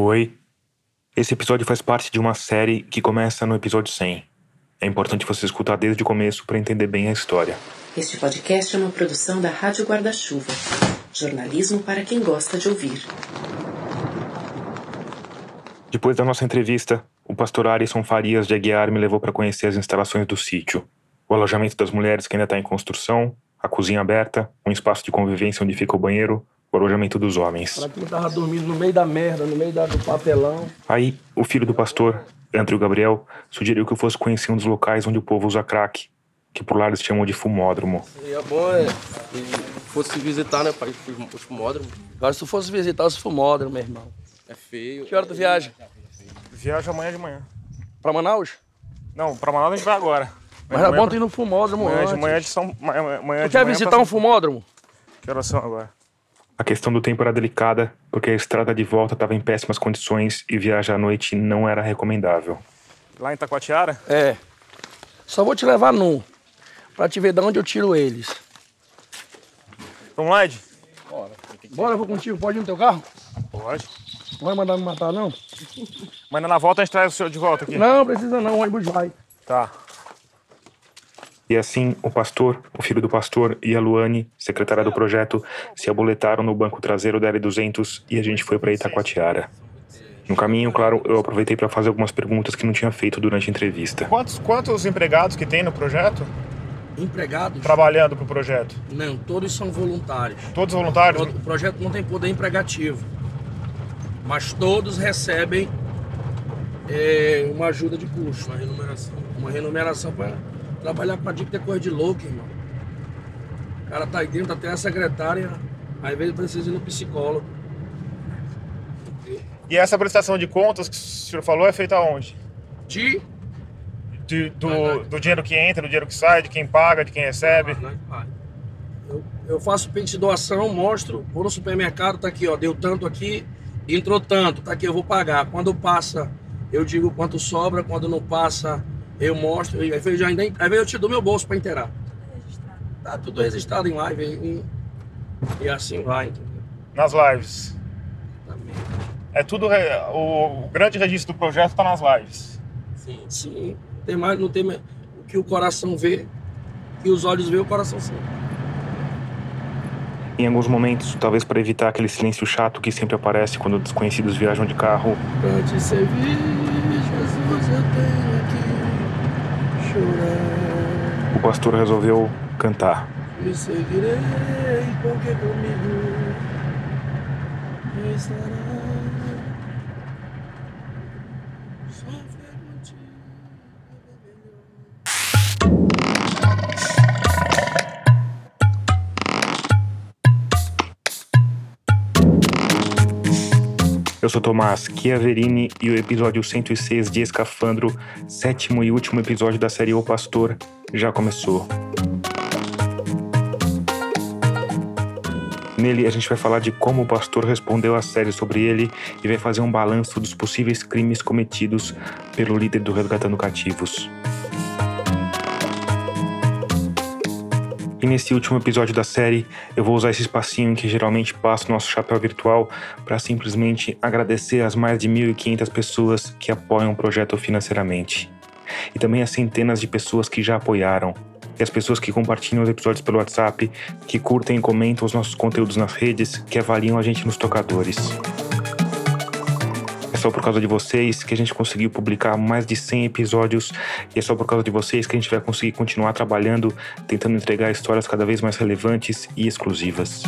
Oi. Esse episódio faz parte de uma série que começa no episódio 100. É importante você escutar desde o começo para entender bem a história. Este podcast é uma produção da Rádio Guarda-Chuva. Jornalismo para quem gosta de ouvir. Depois da nossa entrevista, o pastor Arison Farias de Aguiar me levou para conhecer as instalações do sítio. O alojamento das mulheres que ainda está em construção, a cozinha aberta, um espaço de convivência onde fica o banheiro, o alojamento dos homens. Pra quem tava dormindo no meio da merda, no meio da, do papelão. Aí, o filho do pastor, Andrew Gabriel, sugeriu que eu fosse conhecer um dos locais onde o povo usa crack, que por lá eles chamam de fumódromo. Seria bom é, se fosse visitar, né, pai, os fumódromos. Agora, se tu fosse visitar os fumódromos, meu irmão. É feio. Que hora tu viaja? Viaja amanhã de manhã. Pra Manaus? Não, pra Manaus a gente vai agora. Mas é bom tu ir no fumódromo Amanhã antes. de manhã de São. Amanhã amanhã Tu de quer manhã visitar pra- um fumódromo? Que horas são agora? A questão do tempo era delicada, porque a estrada de volta estava em péssimas condições e viajar à noite não era recomendável. Lá em Taquatiara? É. Só vou te levar num. Pra te ver de onde eu tiro eles. Vamos lá, Ed? Bora, eu vou contigo. Pode ir no teu carro? Pode. Não vai mandar me matar, não? Mas na volta a gente traz o senhor de volta aqui. Não, precisa não. O ônibus vai. Tá. E assim, o pastor, o filho do pastor e a Luane, secretária do projeto, se aboletaram no banco traseiro da L200 e a gente foi para Itacoatiara. No caminho, claro, eu aproveitei para fazer algumas perguntas que não tinha feito durante a entrevista. Quantos, quantos empregados que tem no projeto Empregados? trabalhando pro projeto? Não, todos são voluntários. Todos voluntários? O projeto não tem poder empregativo, mas todos recebem é, uma ajuda de custo, uma remuneração. Uma remuneração para trabalhar com dica é coisa de louco, irmão. O cara tá aí dentro, até a secretária, às vezes precisa ir no psicólogo. E essa prestação de contas que o senhor falou é feita onde? De De- do, do dinheiro que entra, do dinheiro que sai, de quem paga, de quem recebe? Eu, eu faço pix de doação, mostro, vou no supermercado, tá aqui, ó, deu tanto aqui, entrou tanto, tá aqui, eu vou pagar. Quando passa, eu digo quanto sobra, quando não passa, eu mostro, e às vezes, eu ainda, às vezes eu te dou meu bolso para inteirar. Tá tudo registrado em live e, e assim vai, entendeu? Nas lives. É tudo. re- O, o grande registro do projeto tá nas lives. Sim, sim. Tem mais, não tem mais, o que o coração vê, o que os olhos vê, o coração sente. Em alguns momentos, talvez para evitar aquele silêncio chato que sempre aparece quando desconhecidos viajam de carro, Pra te servir, Jesus, eu tenho o pastor resolveu cantar. Me seguirei, porque comigo estará. Eu sou Tomás Chiaverini e o episódio 106 de Escafandro, sétimo e último episódio da série O Pastor, já começou. Nele a gente vai falar de como o pastor respondeu à série sobre ele e vai fazer um balanço dos possíveis crimes cometidos pelo líder do Resgatando Cativos. E nesse último episódio da série, eu vou usar esse espacinho em que geralmente passo nosso chapéu virtual para simplesmente agradecer as mais de 1.500 pessoas que apoiam o projeto financeiramente. E também as centenas de pessoas que já apoiaram. E as pessoas que compartilham os episódios pelo WhatsApp, que curtem e comentam os nossos conteúdos nas redes, que avaliam a gente nos tocadores. É só por causa de vocês que a gente conseguiu publicar mais de 100 episódios e é só por causa de vocês que a gente vai conseguir continuar trabalhando, tentando entregar histórias cada vez mais relevantes e exclusivas.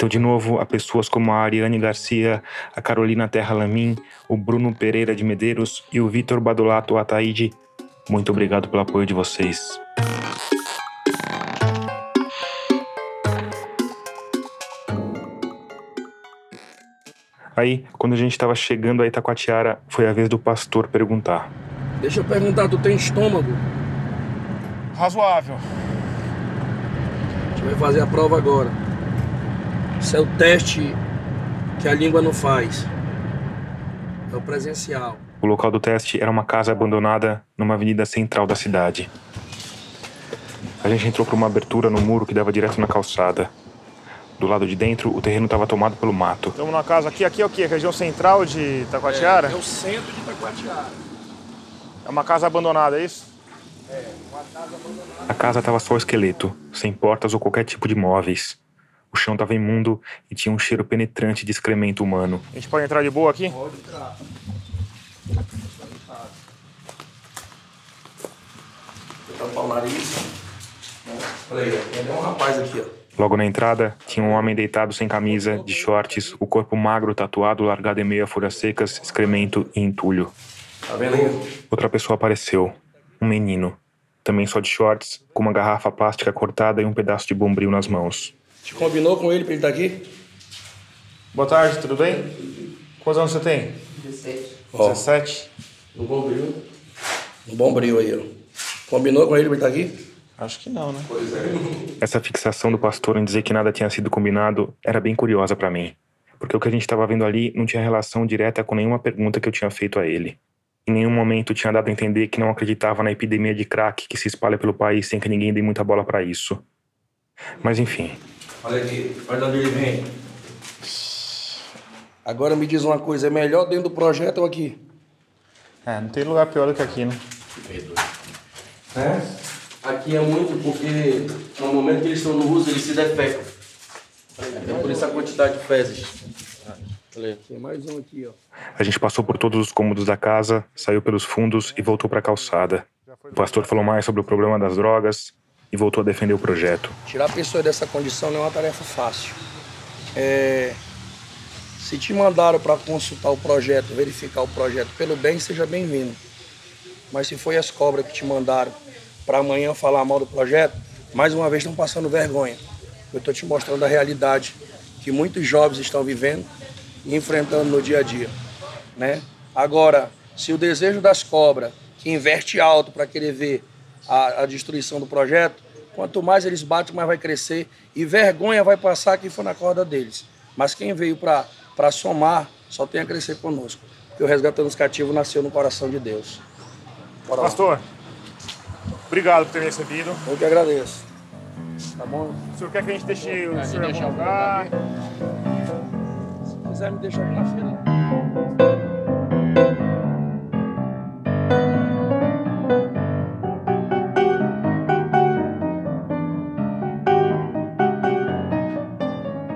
Então, de novo, a pessoas como a Ariane Garcia, a Carolina Terra Lamin, o Bruno Pereira de Medeiros e o Vitor Badolato Ataíde, muito obrigado pelo apoio de vocês. Aí, quando a gente estava chegando a Itacoatiara, foi a vez do pastor perguntar. Deixa eu perguntar, tu tem estômago? Razoável. A gente vai fazer a prova agora. Isso é o teste que a língua não faz. É o presencial. O local do teste era uma casa abandonada numa avenida central da cidade. A gente entrou por uma abertura no muro que dava direto na calçada. Do lado de dentro, o terreno estava tomado pelo mato. Estamos numa casa aqui. Aqui é o quê? Região central de Taquatiara? É, é o centro de Taquatiara. É uma casa abandonada, é isso? É, uma casa abandonada. A casa estava só esqueleto, sem portas ou qualquer tipo de móveis. O chão estava imundo e tinha um cheiro penetrante de excremento humano. A gente pode entrar de boa aqui? Pode entrar. Tampar o nariz. Olha aí, tem um rapaz aqui, ó. Logo na entrada, tinha um homem deitado sem camisa, de shorts, o corpo magro, tatuado, largado em meio a folhas secas, excremento e entulho. Tá vendo aí? Outra pessoa apareceu. Um menino. Também só de shorts, com uma garrafa plástica cortada e um pedaço de bombril nas mãos. Te combinou com ele pra ele estar aqui? Boa tarde, tudo bem? Quantos anos você tem? 17. Ó. 17? Um bom brilho. Um bom brilho aí, ó. Combinou com ele pra ele estar aqui? Acho que não, né? Pois é. Essa fixação do pastor em dizer que nada tinha sido combinado era bem curiosa para mim, porque o que a gente estava vendo ali não tinha relação direta com nenhuma pergunta que eu tinha feito a ele. Em nenhum momento tinha dado a entender que não acreditava na epidemia de crack que se espalha pelo país sem que ninguém dê muita bola para isso. Mas enfim, Olha aqui, olha onde ele vem. Agora me diz uma coisa, é melhor dentro do projeto ou aqui? É, não tem lugar pior do que aqui, né? É? Aqui é muito porque no momento que eles estão no uso, eles se defecam. É por isso a quantidade de fezes. Olha aí. Tem mais um aqui, ó. a gente passou por todos os cômodos da casa, saiu pelos fundos e voltou para a calçada. O pastor falou mais sobre o problema das drogas e voltou a defender o projeto. Tirar a pessoa dessa condição não é uma tarefa fácil. É, se te mandaram para consultar o projeto, verificar o projeto pelo bem, seja bem-vindo. Mas se foi as cobras que te mandaram para amanhã falar mal do projeto, mais uma vez estão passando vergonha. Eu estou te mostrando a realidade que muitos jovens estão vivendo e enfrentando no dia a dia. Né? Agora, se o desejo das cobras, que investe alto para querer ver a, a destruição do projeto, quanto mais eles batem, mais vai crescer e vergonha vai passar quem for na corda deles. Mas quem veio para somar só tem a crescer conosco. Porque o Resgatando os Cativos nasceu no coração de Deus. Bora lá. Pastor, obrigado por ter me recebido. Eu que agradeço. Tá bom? O senhor quer que a gente deixe o senhor em algum lugar? Se quiser me deixar aqui na fila.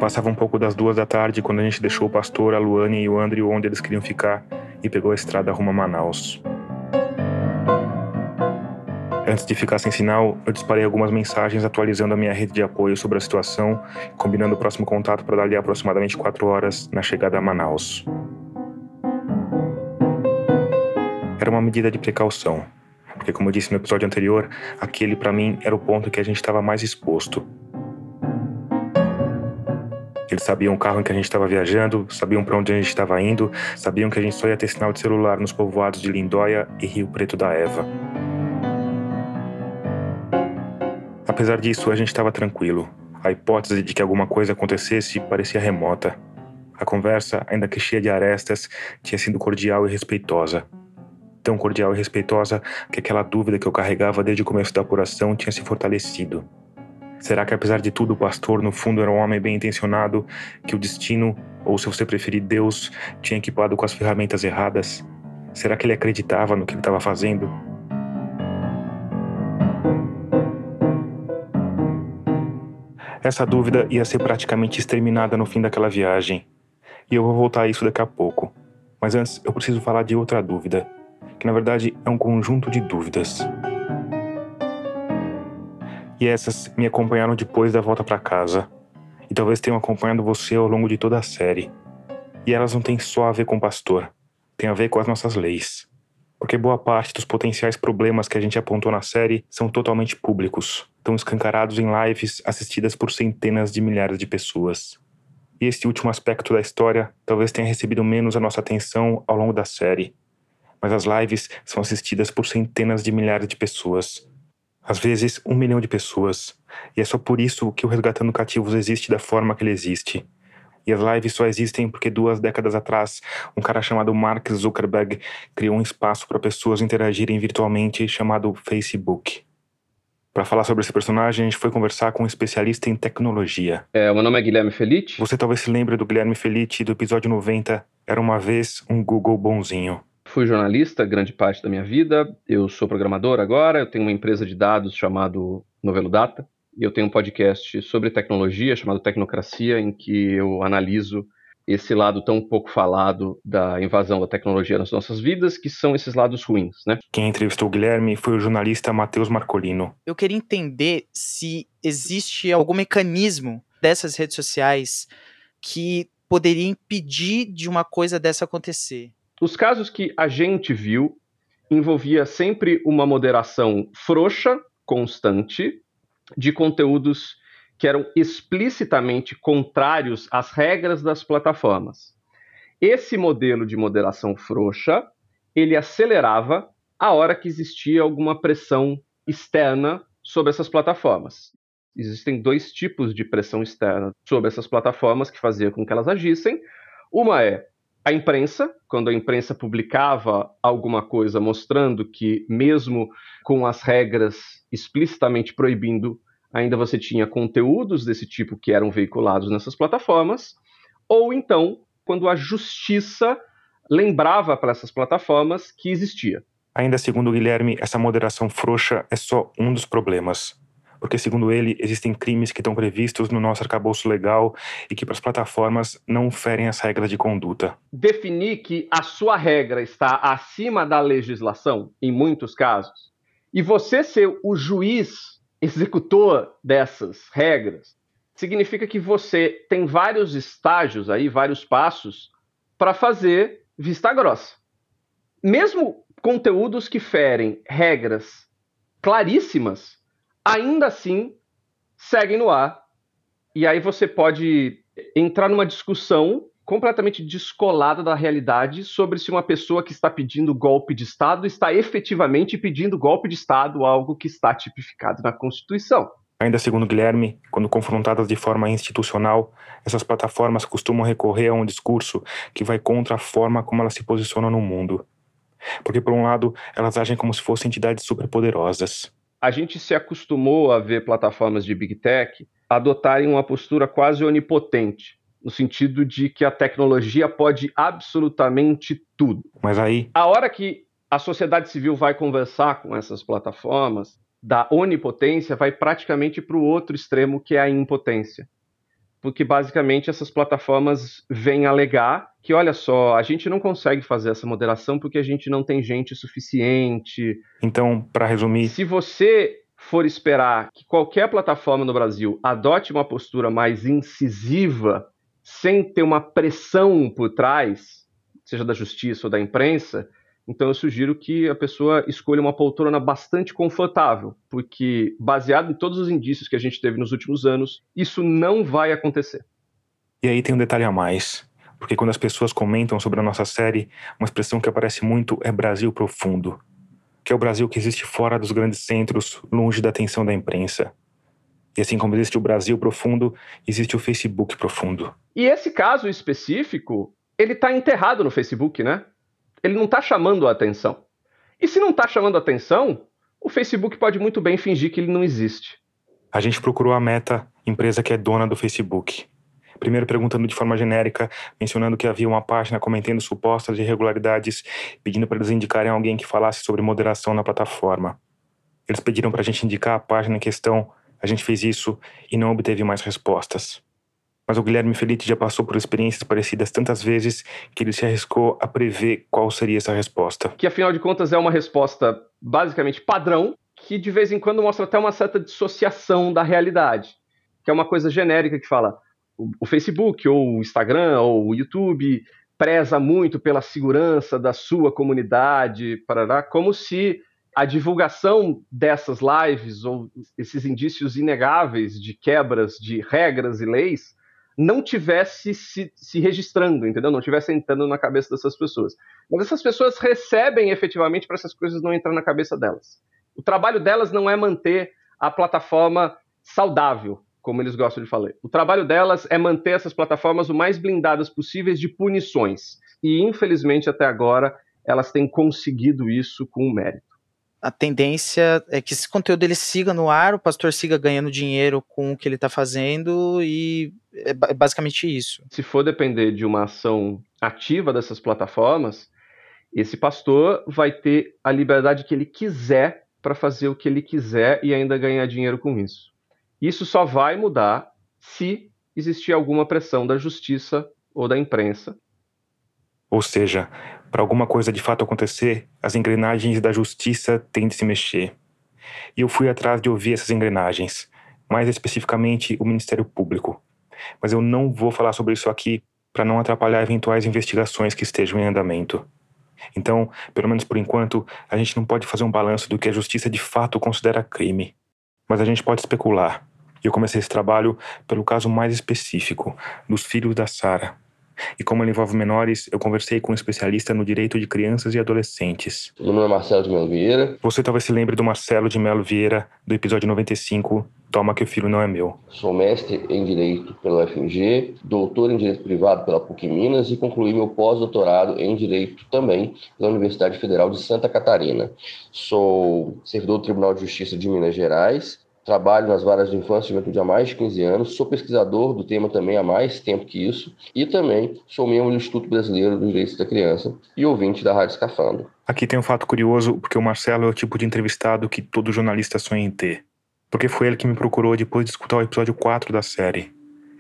Passava um pouco das duas da tarde quando a gente deixou o pastor, a Luane e o Andrew onde eles queriam ficar e pegou a estrada rumo a Manaus. Antes de ficar sem sinal, eu disparei algumas mensagens atualizando a minha rede de apoio sobre a situação, combinando o próximo contato para dali a aproximadamente quatro horas na chegada a Manaus. Era uma medida de precaução, porque, como eu disse no episódio anterior, aquele para mim era o ponto que a gente estava mais exposto. Eles sabiam o carro em que a gente estava viajando, sabiam para onde a gente estava indo, sabiam que a gente só ia ter sinal de celular nos povoados de Lindóia e Rio Preto da Eva. Apesar disso, a gente estava tranquilo. A hipótese de que alguma coisa acontecesse parecia remota. A conversa, ainda que cheia de arestas, tinha sido cordial e respeitosa. Tão cordial e respeitosa que aquela dúvida que eu carregava desde o começo da apuração tinha se fortalecido. Será que, apesar de tudo, o pastor, no fundo, era um homem bem intencionado, que o destino, ou se você preferir, Deus, tinha equipado com as ferramentas erradas? Será que ele acreditava no que ele estava fazendo? Essa dúvida ia ser praticamente exterminada no fim daquela viagem. E eu vou voltar a isso daqui a pouco. Mas antes, eu preciso falar de outra dúvida, que na verdade é um conjunto de dúvidas. E essas me acompanharam depois da volta para casa. E talvez tenham acompanhado você ao longo de toda a série. E elas não têm só a ver com o pastor, tem a ver com as nossas leis. Porque boa parte dos potenciais problemas que a gente apontou na série são totalmente públicos, estão escancarados em lives assistidas por centenas de milhares de pessoas. E este último aspecto da história talvez tenha recebido menos a nossa atenção ao longo da série. Mas as lives são assistidas por centenas de milhares de pessoas, às vezes um milhão de pessoas. E é só por isso que o Resgatando Cativos existe da forma que ele existe. E as lives só existem porque duas décadas atrás, um cara chamado Mark Zuckerberg criou um espaço para pessoas interagirem virtualmente chamado Facebook. Para falar sobre esse personagem, a gente foi conversar com um especialista em tecnologia. É, meu nome é Guilherme Felite. Você talvez se lembre do Guilherme Felite do episódio 90, Era uma vez um Google bonzinho. Fui jornalista grande parte da minha vida. Eu sou programador agora. Eu tenho uma empresa de dados chamado Novelo Data. E eu tenho um podcast sobre tecnologia chamado Tecnocracia, em que eu analiso esse lado tão pouco falado da invasão da tecnologia nas nossas vidas, que são esses lados ruins, né? Quem entrevistou o Guilherme foi o jornalista Matheus Marcolino. Eu queria entender se existe algum mecanismo dessas redes sociais que poderia impedir de uma coisa dessa acontecer. Os casos que a gente viu envolvia sempre uma moderação frouxa, constante, de conteúdos que eram explicitamente contrários às regras das plataformas. Esse modelo de moderação frouxa, ele acelerava a hora que existia alguma pressão externa sobre essas plataformas. Existem dois tipos de pressão externa sobre essas plataformas que fazia com que elas agissem. Uma é a imprensa, quando a imprensa publicava alguma coisa mostrando que, mesmo com as regras explicitamente proibindo ainda você tinha conteúdos desse tipo que eram veiculados nessas plataformas, ou então quando a justiça lembrava para essas plataformas que existia. Ainda segundo Guilherme, essa moderação frouxa é só um dos problemas. Porque, segundo ele, existem crimes que estão previstos no nosso arcabouço legal e que para as plataformas não ferem as regras de conduta. Definir que a sua regra está acima da legislação, em muitos casos, e você ser o juiz executor dessas regras, significa que você tem vários estágios aí, vários passos para fazer vista grossa. Mesmo conteúdos que ferem regras claríssimas, ainda assim seguem no ar. E aí você pode entrar numa discussão completamente descolada da realidade sobre se uma pessoa que está pedindo golpe de Estado está efetivamente pedindo golpe de Estado, algo que está tipificado na Constituição. Ainda segundo Guilherme, quando confrontadas de forma institucional, essas plataformas costumam recorrer a um discurso que vai contra a forma como elas se posicionam no mundo. Porque, por um lado, elas agem como se fossem entidades superpoderosas. A gente se acostumou a ver plataformas de Big Tech adotarem uma postura quase onipotente, no sentido de que a tecnologia pode absolutamente tudo. Mas aí. A hora que a sociedade civil vai conversar com essas plataformas, da onipotência vai praticamente para o outro extremo, que é a impotência. Porque basicamente essas plataformas vêm alegar que, olha só, a gente não consegue fazer essa moderação porque a gente não tem gente suficiente. Então, para resumir. Se você for esperar que qualquer plataforma no Brasil adote uma postura mais incisiva sem ter uma pressão por trás, seja da justiça ou da imprensa, então eu sugiro que a pessoa escolha uma poltrona bastante confortável, porque baseado em todos os indícios que a gente teve nos últimos anos, isso não vai acontecer. E aí tem um detalhe a mais, porque quando as pessoas comentam sobre a nossa série, uma expressão que aparece muito é Brasil profundo, que é o Brasil que existe fora dos grandes centros, longe da atenção da imprensa. E assim como existe o Brasil profundo, existe o Facebook profundo. E esse caso específico, ele está enterrado no Facebook, né? Ele não está chamando a atenção. E se não está chamando a atenção, o Facebook pode muito bem fingir que ele não existe. A gente procurou a Meta, empresa que é dona do Facebook. Primeiro perguntando de forma genérica, mencionando que havia uma página cometendo supostas irregularidades, pedindo para eles indicarem alguém que falasse sobre moderação na plataforma. Eles pediram para a gente indicar a página em questão, a gente fez isso e não obteve mais respostas. Mas o Guilherme Felipe já passou por experiências parecidas tantas vezes que ele se arriscou a prever qual seria essa resposta. Que afinal de contas é uma resposta basicamente padrão, que de vez em quando mostra até uma certa dissociação da realidade. Que é uma coisa genérica que fala: o Facebook, ou o Instagram, ou o YouTube preza muito pela segurança da sua comunidade, parará, como se a divulgação dessas lives ou esses indícios inegáveis de quebras de regras e leis não tivesse se, se, registrando, entendeu? Não tivesse entrando na cabeça dessas pessoas. Mas essas pessoas recebem efetivamente para essas coisas não entrar na cabeça delas. O trabalho delas não é manter a plataforma saudável, como eles gostam de falar. O trabalho delas é manter essas plataformas o mais blindadas possíveis de punições. E, infelizmente, até agora, elas têm conseguido isso com mérito. A tendência é que esse conteúdo ele siga no ar, o pastor siga ganhando dinheiro com o que ele está fazendo e é, é basicamente isso. Se for depender de uma ação ativa dessas plataformas, esse pastor vai ter a liberdade que ele quiser para fazer o que ele quiser e ainda ganhar dinheiro com isso. Isso só vai mudar se existir alguma pressão da justiça ou da imprensa. Ou seja, para alguma coisa de fato acontecer, as engrenagens da justiça têm de se mexer. E eu fui atrás de ouvir essas engrenagens, mais especificamente o Ministério Público. Mas eu não vou falar sobre isso aqui para não atrapalhar eventuais investigações que estejam em andamento. Então, pelo menos por enquanto, a gente não pode fazer um balanço do que a justiça de fato considera crime. Mas a gente pode especular. Eu comecei esse trabalho pelo caso mais específico, dos filhos da Sara, e como ele envolve menores, eu conversei com um especialista no direito de crianças e adolescentes. Meu nome é Marcelo de Melo Vieira. Você talvez se lembre do Marcelo de Melo Vieira, do episódio 95, Toma que o filho não é meu. Sou mestre em Direito pelo FMG, doutor em Direito Privado pela PUC Minas e concluí meu pós-doutorado em Direito também pela Universidade Federal de Santa Catarina. Sou servidor do Tribunal de Justiça de Minas Gerais Trabalho nas varas de infância e juventude há mais de 15 anos, sou pesquisador do tema também há mais tempo que isso e também sou membro do Instituto Brasileiro dos Direitos da Criança e ouvinte da Rádio Escafando. Aqui tem um fato curioso, porque o Marcelo é o tipo de entrevistado que todo jornalista sonha em ter. Porque foi ele que me procurou depois de escutar o episódio 4 da série.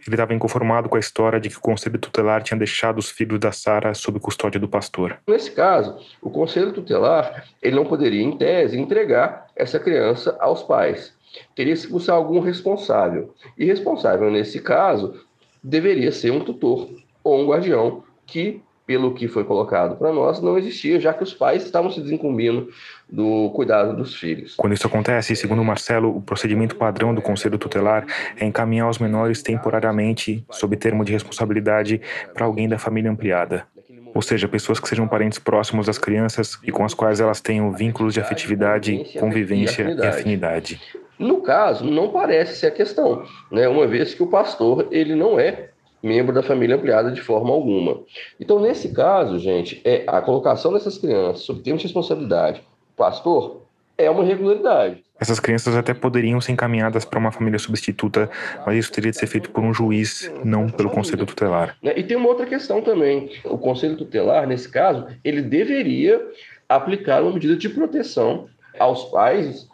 Ele estava inconformado com a história de que o Conselho Tutelar tinha deixado os filhos da Sara sob custódia do pastor. Nesse caso, o Conselho Tutelar ele não poderia, em tese, entregar essa criança aos pais teria que se buscar algum responsável. E responsável, nesse caso, deveria ser um tutor ou um guardião, que, pelo que foi colocado para nós, não existia, já que os pais estavam se desincumbindo do cuidado dos filhos. Quando isso acontece, segundo o Marcelo, o procedimento padrão do Conselho Tutelar é encaminhar os menores temporariamente, sob termo de responsabilidade, para alguém da família ampliada ou seja, pessoas que sejam parentes próximos das crianças e com as quais elas tenham vínculos de afetividade, convivência e afinidade. No caso, não parece ser a questão, né? uma vez que o pastor ele não é membro da família ampliada de forma alguma. Então, nesse caso, gente, é a colocação dessas crianças sob termos de responsabilidade, pastor, é uma irregularidade. Essas crianças até poderiam ser encaminhadas para uma família substituta, mas isso teria de ser feito por um juiz, não pelo conselho tutelar. Né, e tem uma outra questão também. O conselho tutelar, nesse caso, ele deveria aplicar uma medida de proteção aos pais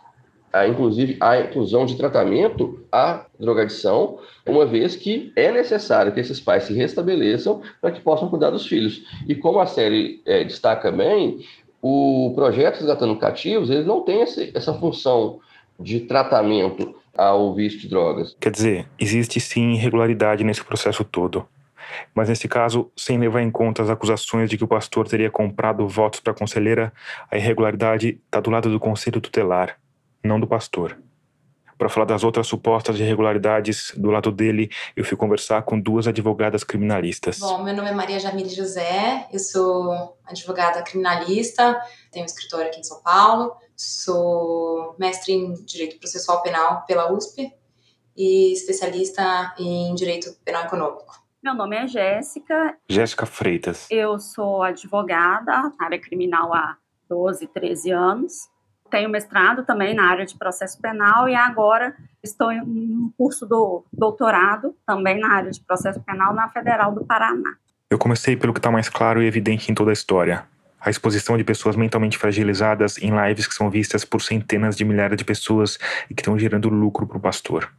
a, inclusive a inclusão de tratamento à drogadição, uma vez que é necessário que esses pais se restabeleçam para que possam cuidar dos filhos. E como a série é, destaca bem, o projeto Resgatando Cativos ele não tem esse, essa função de tratamento ao vício de drogas. Quer dizer, existe sim irregularidade nesse processo todo. Mas nesse caso, sem levar em conta as acusações de que o pastor teria comprado votos para a conselheira, a irregularidade está do lado do conselho tutelar, não do pastor. Para falar das outras supostas irregularidades do lado dele, eu fui conversar com duas advogadas criminalistas. Bom, meu nome é Maria Jamile José, eu sou advogada criminalista, tenho um escritório aqui em São Paulo, sou mestre em Direito Processual Penal pela USP e especialista em Direito Penal Econômico. Meu nome é Jéssica. Jéssica Freitas. Eu sou advogada na área criminal há 12, 13 anos tenho mestrado também na área de processo penal e agora estou em um curso do doutorado também na área de processo penal na Federal do Paraná. Eu comecei pelo que está mais claro e evidente em toda a história. A exposição de pessoas mentalmente fragilizadas em lives que são vistas por centenas de milhares de pessoas e que estão gerando lucro para o pastor.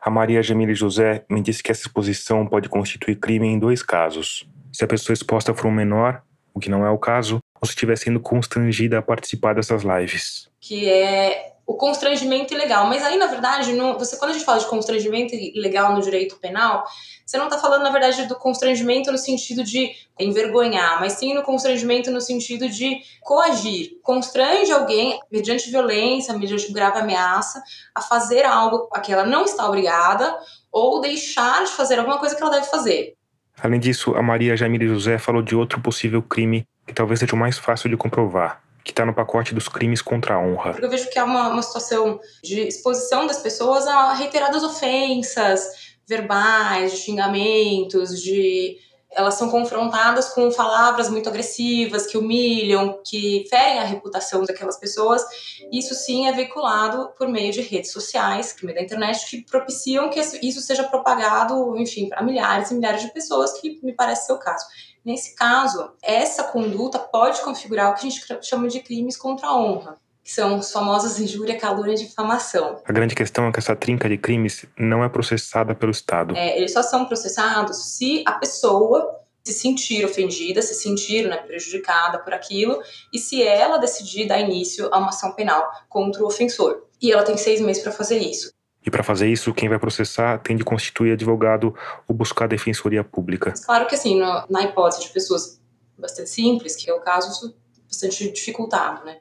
A Maria Jamile José me disse que essa exposição pode constituir crime em dois casos. Se a pessoa exposta for um menor, o que não é o caso, ou se estiver sendo constrangida a participar dessas lives. Que é o constrangimento ilegal. Mas aí, na verdade, você, quando a gente fala de constrangimento ilegal no direito penal, você não está falando, na verdade, do constrangimento no sentido de envergonhar, mas sim no constrangimento no sentido de coagir. Constrange alguém, mediante violência, mediante grave ameaça, a fazer algo a que ela não está obrigada ou deixar de fazer alguma coisa que ela deve fazer. Além disso, a Maria Jamile José falou de outro possível crime que talvez seja o mais fácil de comprovar, que está no pacote dos crimes contra a honra. Eu vejo que é uma, uma situação de exposição das pessoas a reiteradas ofensas verbais, de xingamentos, de elas são confrontadas com palavras muito agressivas, que humilham, que ferem a reputação daquelas pessoas. Isso sim é veiculado por meio de redes sociais, por meio da internet, que propiciam que isso seja propagado, enfim, para milhares e milhares de pessoas, que me parece ser o caso. Nesse caso, essa conduta pode configurar o que a gente chama de crimes contra a honra que são os famosos injúria, calúnia e difamação. A grande questão é que essa trinca de crimes não é processada pelo Estado. É, eles só são processados se a pessoa se sentir ofendida, se sentir né, prejudicada por aquilo, e se ela decidir dar início a uma ação penal contra o ofensor. E ela tem seis meses para fazer isso. E para fazer isso, quem vai processar tem de constituir advogado ou buscar a defensoria pública. Claro que assim, na hipótese de pessoas bastante simples, que é o caso, isso é bastante dificultado, né?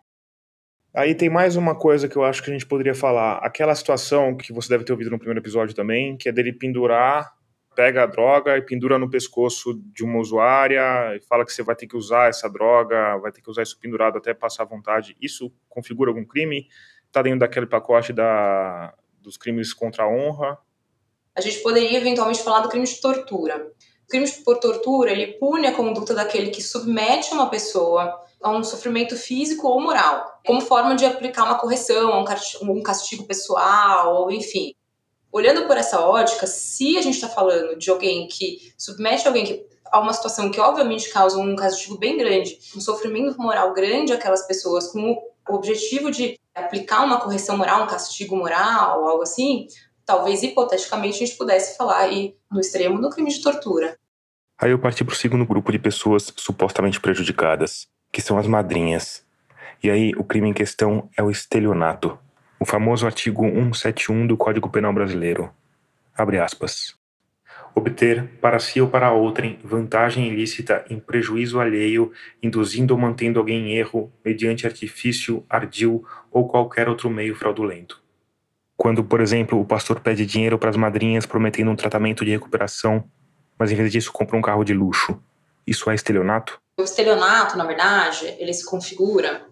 Aí tem mais uma coisa que eu acho que a gente poderia falar. Aquela situação que você deve ter ouvido no primeiro episódio também, que é dele pendurar, pega a droga e pendura no pescoço de uma usuária e fala que você vai ter que usar essa droga, vai ter que usar isso pendurado até passar vontade. Isso configura algum crime? Está dentro daquele pacote da, dos crimes contra a honra? A gente poderia eventualmente falar do crime de tortura. O crime por tortura, ele pune a conduta daquele que submete uma pessoa a um sofrimento físico ou moral, como forma de aplicar uma correção, um castigo pessoal, ou enfim. Olhando por essa ótica, se a gente está falando de alguém que submete alguém que, a uma situação que obviamente causa um castigo bem grande, um sofrimento moral grande àquelas pessoas, com o objetivo de aplicar uma correção moral, um castigo moral, algo assim, talvez hipoteticamente a gente pudesse falar aí no extremo do crime de tortura. Aí eu parti para o segundo grupo de pessoas supostamente prejudicadas, que são as madrinhas. E aí o crime em questão é o estelionato, o famoso artigo 171 do Código Penal Brasileiro. Abre aspas. Obter, para si ou para outrem, vantagem ilícita em prejuízo alheio, induzindo ou mantendo alguém em erro, mediante artifício, ardil ou qualquer outro meio fraudulento. Quando, por exemplo, o pastor pede dinheiro para as madrinhas prometendo um tratamento de recuperação, mas em vez disso compra um carro de luxo, isso é estelionato? O estelionato, na verdade, ele se configura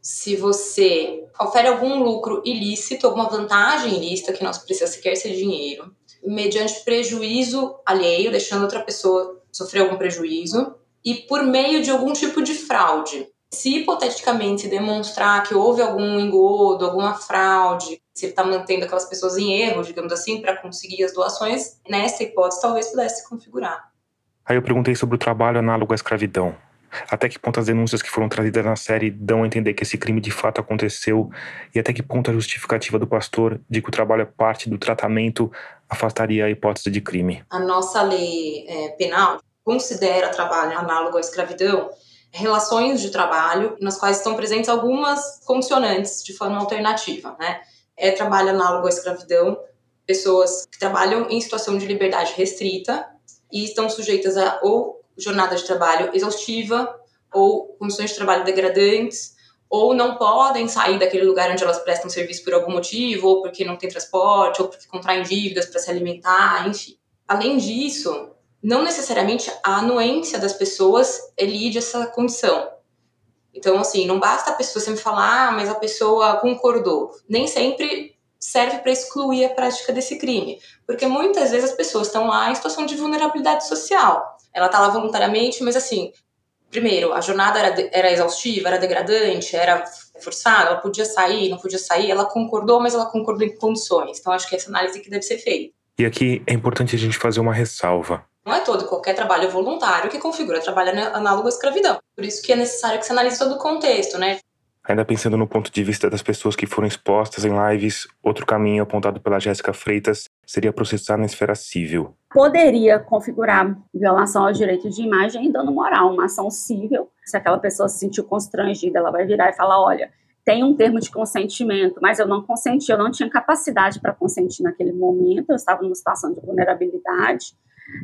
se você ofere algum lucro ilícito, alguma vantagem ilícita que não precisa sequer ser dinheiro, mediante prejuízo alheio, deixando outra pessoa sofrer algum prejuízo, e por meio de algum tipo de fraude. Se hipoteticamente demonstrar que houve algum engodo, alguma fraude, se está mantendo aquelas pessoas em erro, digamos assim, para conseguir as doações, nessa hipótese talvez pudesse se configurar. Aí eu perguntei sobre o trabalho análogo à escravidão. Até que ponto as denúncias que foram trazidas na série dão a entender que esse crime de fato aconteceu e até que ponto a justificativa do pastor de que o trabalho é parte do tratamento afastaria a hipótese de crime? A nossa lei é, penal considera trabalho análogo à escravidão relações de trabalho nas quais estão presentes algumas condicionantes de forma alternativa, né? É trabalho análogo à escravidão, pessoas que trabalham em situação de liberdade restrita e estão sujeitas a ou jornada de trabalho exaustiva ou condições de trabalho degradantes ou não podem sair daquele lugar onde elas prestam serviço por algum motivo, ou porque não tem transporte, ou porque contraem dívidas para se alimentar, enfim. Além disso, não necessariamente a anuência das pessoas elide essa condição. Então, assim, não basta a pessoa sempre falar, ah, mas a pessoa concordou. Nem sempre serve para excluir a prática desse crime, porque muitas vezes as pessoas estão lá em situação de vulnerabilidade social. Ela está lá voluntariamente, mas assim, primeiro, a jornada era, era exaustiva, era degradante, era forçada, ela podia sair, não podia sair, ela concordou, mas ela concordou em condições. Então, acho que essa análise que deve ser feita. E aqui é importante a gente fazer uma ressalva. Não é todo qualquer trabalho voluntário que configura trabalho análogo à escravidão. Por isso que é necessário que se analise todo o contexto, né? Ainda pensando no ponto de vista das pessoas que foram expostas em lives, outro caminho apontado pela Jéssica Freitas seria processar na esfera civil. Poderia configurar violação ao direito de imagem e dano moral, uma ação civil. Se aquela pessoa se sentiu constrangida, ela vai virar e falar: olha, tem um termo de consentimento, mas eu não consenti, eu não tinha capacidade para consentir naquele momento, eu estava numa situação de vulnerabilidade,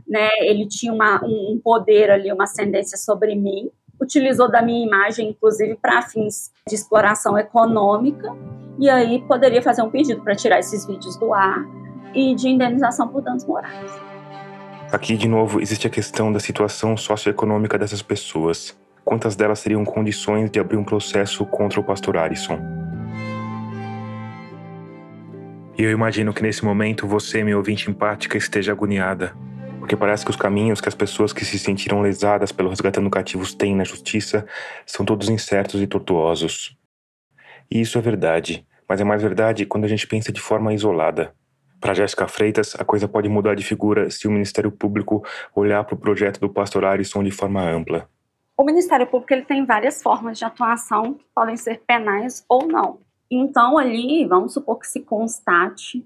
né? Ele tinha uma, um poder ali, uma ascendência sobre mim, utilizou da minha imagem, inclusive, para fins de exploração econômica, e aí poderia fazer um pedido para tirar esses vídeos do ar e de indenização por danos morais. Aqui, de novo, existe a questão da situação socioeconômica dessas pessoas. Quantas delas teriam condições de abrir um processo contra o pastor Arisson? E eu imagino que nesse momento você, meu ouvinte empática, esteja agoniada, Porque parece que os caminhos que as pessoas que se sentiram lesadas pelo resgatando cativos têm na justiça são todos incertos e tortuosos. E isso é verdade, mas é mais verdade quando a gente pensa de forma isolada. Para Jéssica Freitas, a coisa pode mudar de figura se o Ministério Público olhar para o projeto do pastor Arisson de forma ampla. O Ministério Público ele tem várias formas de atuação que podem ser penais ou não. Então, ali, vamos supor que se constate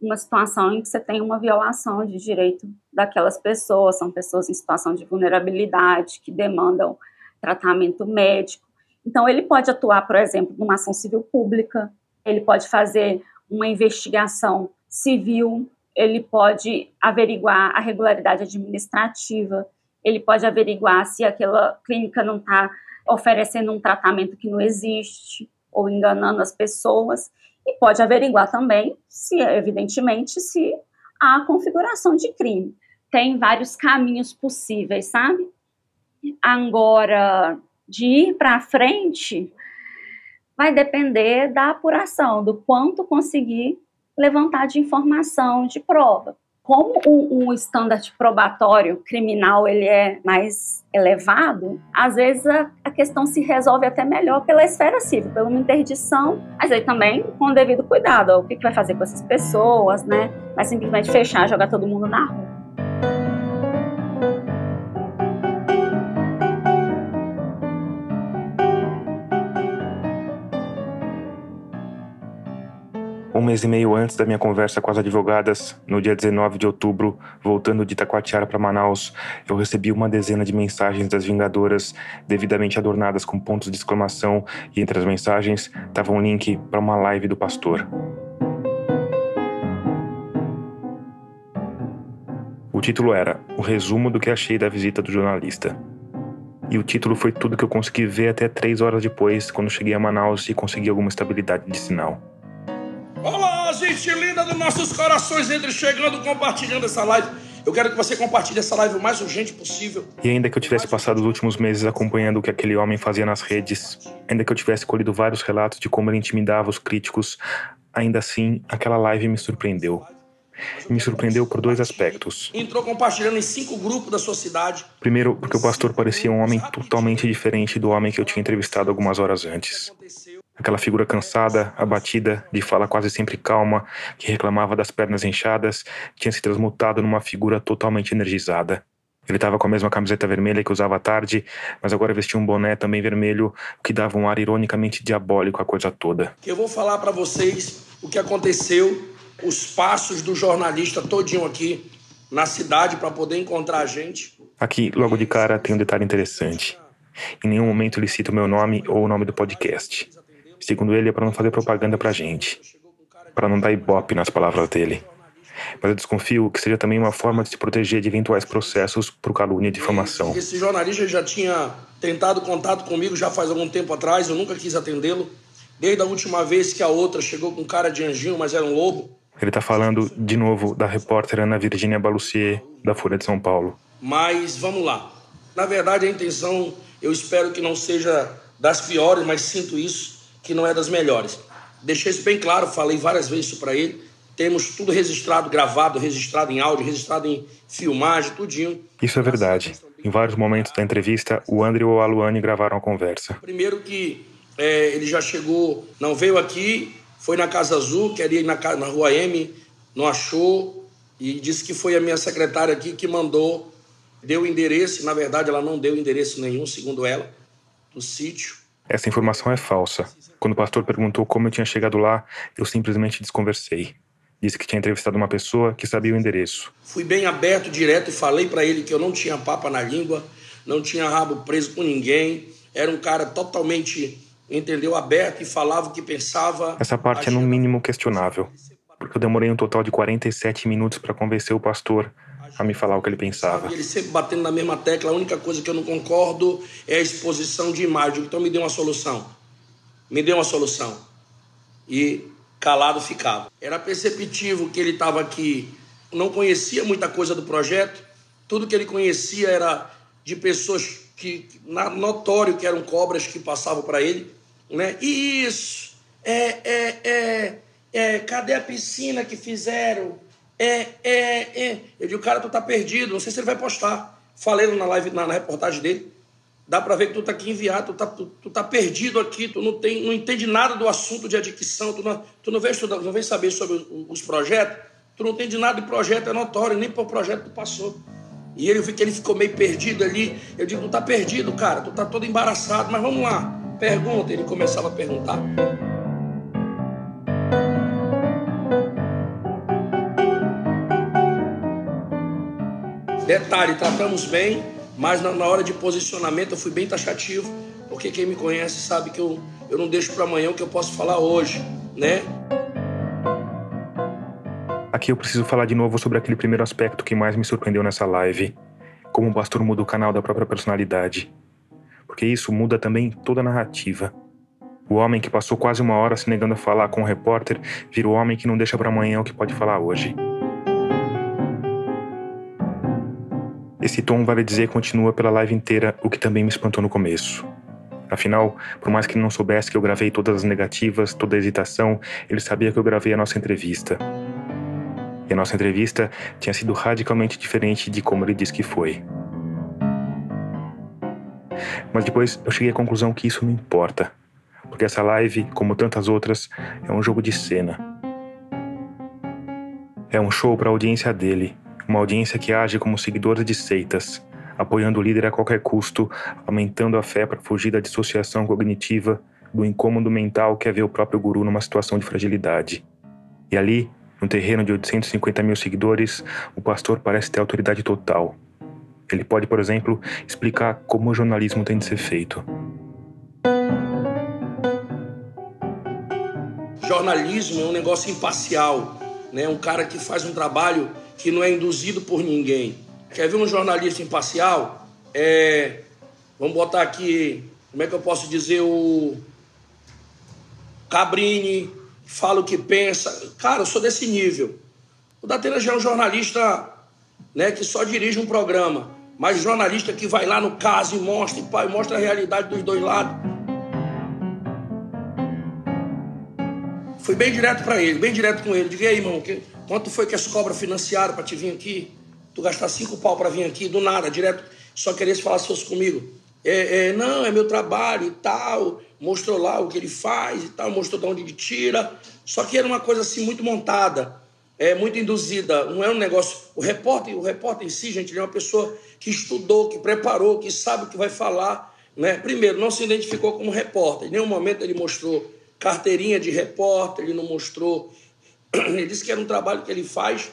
uma situação em que você tem uma violação de direito daquelas pessoas, são pessoas em situação de vulnerabilidade, que demandam tratamento médico. Então, ele pode atuar, por exemplo, numa ação civil pública, ele pode fazer uma investigação civil, ele pode averiguar a regularidade administrativa, ele pode averiguar se aquela clínica não está oferecendo um tratamento que não existe ou enganando as pessoas e pode averiguar também se, evidentemente, se há configuração de crime. Tem vários caminhos possíveis, sabe? Agora, de ir para frente, vai depender da apuração, do quanto conseguir levantar de informação, de prova. Como o, o standard probatório criminal ele é mais elevado, às vezes a, a, questão se resolve até melhor pela esfera civil, pela interdição, mas aí também com o devido cuidado, o que, que vai fazer com essas pessoas, né? Vai simplesmente fechar, jogar todo mundo na rua. Mês e meio antes da minha conversa com as advogadas, no dia 19 de outubro, voltando de Itacoatiara para Manaus, eu recebi uma dezena de mensagens das Vingadoras, devidamente adornadas com pontos de exclamação, e entre as mensagens estava um link para uma live do pastor. O título era O resumo do que achei da visita do jornalista. E o título foi tudo que eu consegui ver até três horas depois, quando cheguei a Manaus e consegui alguma estabilidade de sinal. Gente linda dos nossos corações, entre chegando, compartilhando essa live. Eu quero que você compartilhe essa live o mais urgente possível. E ainda que eu tivesse passado os últimos meses acompanhando o que aquele homem fazia nas redes, ainda que eu tivesse colhido vários relatos de como ele intimidava os críticos, ainda assim, aquela live me surpreendeu. Me surpreendeu por dois aspectos. Entrou compartilhando em cinco grupos da sua cidade. Primeiro, porque o pastor parecia um homem totalmente diferente do homem que eu tinha entrevistado algumas horas antes. Aquela figura cansada, abatida, de fala quase sempre calma, que reclamava das pernas inchadas, tinha se transmutado numa figura totalmente energizada. Ele estava com a mesma camiseta vermelha que usava à tarde, mas agora vestia um boné também vermelho, o que dava um ar ironicamente diabólico à coisa toda. Eu vou falar para vocês o que aconteceu, os passos do jornalista todinho aqui na cidade para poder encontrar a gente. Aqui, logo de cara, tem um detalhe interessante. Em nenhum momento ele cita o meu nome ou o nome do podcast. Segundo ele, é para não fazer propaganda pra gente, para não dar ibope nas palavras dele. Mas eu desconfio que seja também uma forma de se proteger de eventuais processos por calúnia e difamação. Esse jornalista já tinha tentado contato comigo já faz algum tempo atrás, eu nunca quis atendê-lo. Desde a última vez que a outra chegou com cara de anjinho, mas era um lobo. Ele está falando de novo da repórter Ana Virginia Balucier, da Folha de São Paulo. Mas vamos lá. Na verdade, a intenção, eu espero que não seja das piores, mas sinto isso que não é das melhores. Deixei isso bem claro, falei várias vezes isso para ele. Temos tudo registrado, gravado, registrado em áudio, registrado em filmagem, tudinho. Isso é verdade. Em vários momentos da entrevista, o André ou a Luane gravaram a conversa. Primeiro que é, ele já chegou, não veio aqui, foi na Casa Azul, queria ir na, na Rua M, não achou, e disse que foi a minha secretária aqui que mandou, deu o endereço, na verdade ela não deu endereço nenhum, segundo ela, do sítio. Essa informação é falsa. Quando o pastor perguntou como eu tinha chegado lá, eu simplesmente desconversei. Disse que tinha entrevistado uma pessoa que sabia o endereço. Fui bem aberto, direto e falei para ele que eu não tinha papa na língua, não tinha rabo preso com ninguém. Era um cara totalmente, entendeu, aberto e falava o que pensava. Essa parte é no mínimo questionável, porque eu demorei um total de 47 minutos para convencer o pastor a me falar o que ele pensava. Ele sempre batendo na mesma tecla, a única coisa que eu não concordo é a exposição de imagem. Então me dê uma solução me deu uma solução. E calado ficava. Era perceptível que ele estava aqui, não conhecia muita coisa do projeto, tudo que ele conhecia era de pessoas que, notório que eram cobras que passavam para ele, né? Isso, é, é, é, é, cadê a piscina que fizeram? É, é, é. Eu digo, cara, tu tá perdido, não sei se ele vai postar. Falei na live, na, na reportagem dele. Dá para ver que tu tá aqui enviado, tu tá, tu, tu tá perdido aqui, tu não, tem, não entende nada do assunto de adicção, tu não, tu não, vem, estudar, não vem saber sobre os projetos, tu não entende nada de projeto, é notório, nem por projeto tu passou. E ele, ele ficou meio perdido ali. Eu digo, tu tá perdido, cara, tu tá todo embaraçado, mas vamos lá, pergunta. Ele começava a perguntar. Detalhe, tratamos bem, mas na, na hora de posicionamento eu fui bem taxativo, porque quem me conhece sabe que eu, eu não deixo para amanhã o que eu posso falar hoje, né? Aqui eu preciso falar de novo sobre aquele primeiro aspecto que mais me surpreendeu nessa live. Como o pastor muda o canal da própria personalidade. Porque isso muda também toda a narrativa. O homem que passou quase uma hora se negando a falar com o repórter vira o homem que não deixa para amanhã o que pode falar hoje. Esse tom, vale dizer, continua pela live inteira, o que também me espantou no começo. Afinal, por mais que ele não soubesse que eu gravei todas as negativas, toda a hesitação, ele sabia que eu gravei a nossa entrevista. E a nossa entrevista tinha sido radicalmente diferente de como ele disse que foi. Mas depois eu cheguei à conclusão que isso não importa, porque essa live, como tantas outras, é um jogo de cena. É um show para a audiência dele, uma audiência que age como seguidores de seitas, apoiando o líder a qualquer custo, aumentando a fé para fugir da dissociação cognitiva, do incômodo mental que é ver o próprio guru numa situação de fragilidade. E ali, no terreno de 850 mil seguidores, o pastor parece ter autoridade total. Ele pode, por exemplo, explicar como o jornalismo tem de ser feito. Jornalismo é um negócio imparcial, né? Um cara que faz um trabalho que não é induzido por ninguém. Quer ver um jornalista imparcial? É, vamos botar aqui, como é que eu posso dizer, o Cabrini, fala o que pensa. Cara, eu sou desse nível. O Datena já é um jornalista né, que só dirige um programa, mas jornalista que vai lá no caso e mostra, e mostra a realidade dos dois lados. Fui bem direto para ele, bem direto com ele. Diga aí, irmão, que, Quanto foi que as cobras financiaram para te vir aqui? Tu gastar cinco pau para vir aqui, do nada, direto, só queria se falar se fosse comigo. É, é, não, é meu trabalho e tal. Mostrou lá o que ele faz e tal, mostrou de onde ele tira. Só que era uma coisa assim muito montada, é muito induzida. Não é um negócio. O repórter, o repórter em si, gente, ele é uma pessoa que estudou, que preparou, que sabe o que vai falar. Né? Primeiro, não se identificou como repórter. Em nenhum momento ele mostrou carteirinha de repórter, ele não mostrou ele disse que era um trabalho que ele faz,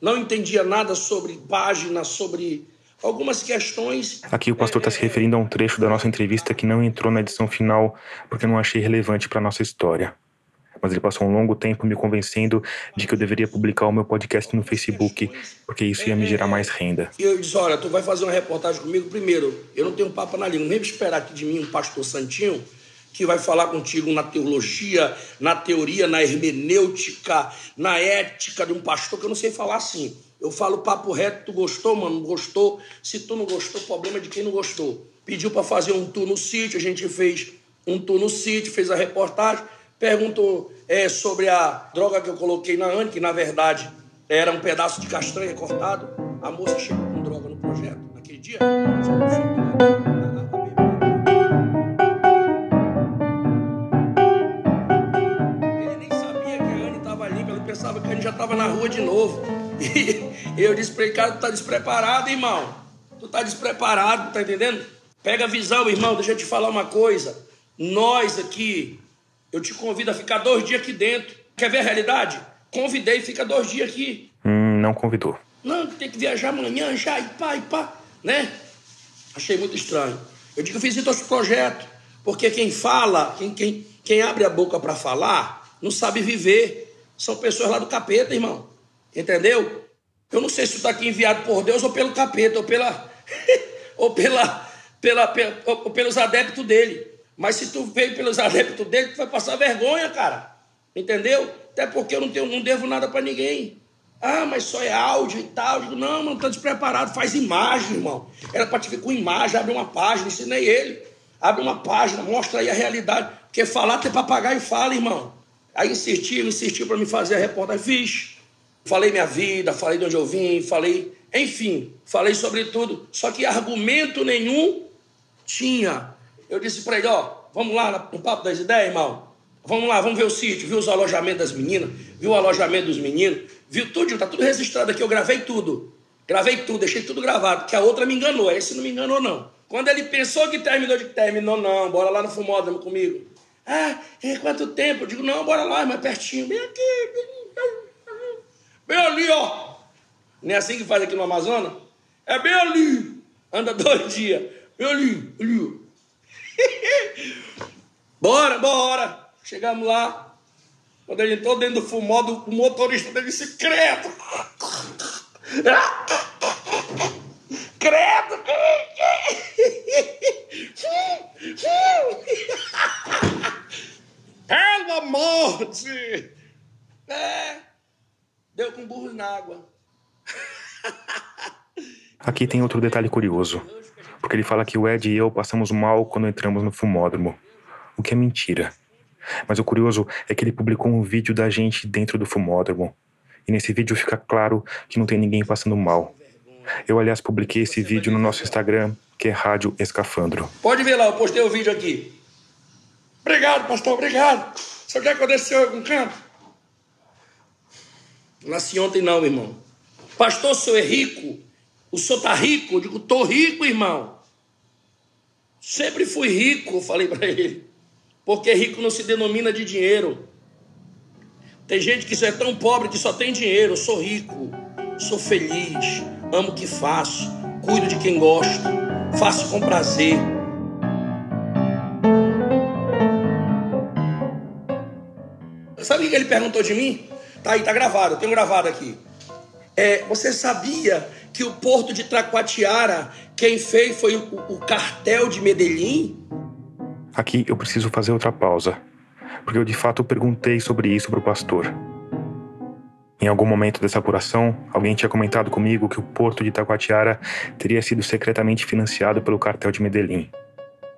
não entendia nada sobre página, sobre algumas questões. Aqui o pastor está se referindo a um trecho da nossa entrevista que não entrou na edição final porque eu não achei relevante para a nossa história. Mas ele passou um longo tempo me convencendo de que eu deveria publicar o meu podcast no Facebook, porque isso ia me gerar mais renda. E eu disse: Olha, tu vai fazer uma reportagem comigo primeiro. Eu não tenho papo na língua. Nem esperar aqui de mim um pastor santinho que vai falar contigo na teologia, na teoria, na hermenêutica, na ética de um pastor, que eu não sei falar assim. Eu falo papo reto, tu gostou, mano? Gostou? Se tu não gostou, problema é de quem não gostou. Pediu para fazer um tour no sítio, a gente fez um tour no sítio, fez a reportagem, perguntou é, sobre a droga que eu coloquei na Anne, que na verdade era um pedaço de castanha cortado. A moça chegou com droga no projeto naquele dia. Estava na rua de novo. E eu disse para ele, cara, tu tá despreparado, irmão. Tu tá despreparado, tá entendendo? Pega a visão, irmão, deixa eu te falar uma coisa. Nós aqui, eu te convido a ficar dois dias aqui dentro. Quer ver a realidade? Convidei, fica dois dias aqui. Hum, não convidou. Não, tem que viajar amanhã já, e pá, e pá, né? Achei muito estranho. Eu digo, visita os projetos, porque quem fala, quem, quem, quem abre a boca para falar, não sabe viver são pessoas lá do capeta, irmão. Entendeu? Eu não sei se está aqui enviado por Deus ou pelo capeta, ou pela. ou pela, pela, pela ou pelos adeptos dele. Mas se tu veio pelos adeptos dele, tu vai passar vergonha, cara. Entendeu? Até porque eu não, tenho, não devo nada para ninguém. Ah, mas só é áudio e tal. Eu digo, não, mano, tá despreparado. Faz imagem, irmão. Era para te ver com imagem, abre uma página, ensinei ele. Abre uma página, mostra aí a realidade. Porque falar tem papagaio e fala, irmão. Aí insistiu, insistiu para me fazer a reportagem. Fiz. Falei minha vida, falei de onde eu vim, falei. Enfim, falei sobre tudo. Só que argumento nenhum tinha. Eu disse para ele: ó, vamos lá no Papo das Ideias, irmão? Vamos lá, vamos ver o sítio, viu os alojamentos das meninas, viu o alojamento dos meninos, viu tudo, tá tudo registrado aqui, eu gravei tudo. Gravei tudo, deixei tudo gravado, que a outra me enganou, esse não me enganou não. Quando ele pensou que terminou, de terminou não, bora lá no fumódromo comigo. Ah, é quanto tempo? Eu digo, não, bora lá, mais pertinho, bem aqui, bem ali, ó. Não é assim que faz aqui no Amazonas? É bem ali. Anda dois dias. Bem ali, ali. bora, bora. Chegamos lá. Quando ele entrou dentro do fumódromo, o motorista da bicicleta. Credo! Pela morte! É, deu com burros na água. Aqui tem outro detalhe curioso, porque ele fala que o Ed e eu passamos mal quando entramos no fumódromo, o que é mentira. Mas o curioso é que ele publicou um vídeo da gente dentro do fumódromo, e nesse vídeo fica claro que não tem ninguém passando mal. Eu, aliás, publiquei esse vídeo no nosso Instagram, que é Rádio Escafandro. Pode ver lá, eu postei o vídeo aqui. Obrigado, pastor, obrigado. O que aconteceu em algum canto? Nasci ontem não, irmão. Pastor, o senhor é rico? O senhor tá rico? Eu digo, tô rico, irmão. Sempre fui rico, eu falei para ele. Porque rico não se denomina de dinheiro. Tem gente que é tão pobre que só tem dinheiro. Eu sou rico, sou feliz, amo o que faço, cuido de quem gosto, faço com prazer. Sabe o que ele perguntou de mim? Tá aí, tá gravado, eu tenho gravado aqui. É, você sabia que o porto de Traquatiara, quem fez foi o, o cartel de Medellín? Aqui eu preciso fazer outra pausa, porque eu de fato perguntei sobre isso para o pastor. Em algum momento dessa apuração, alguém tinha comentado comigo que o porto de Taquatiara teria sido secretamente financiado pelo cartel de Medellín.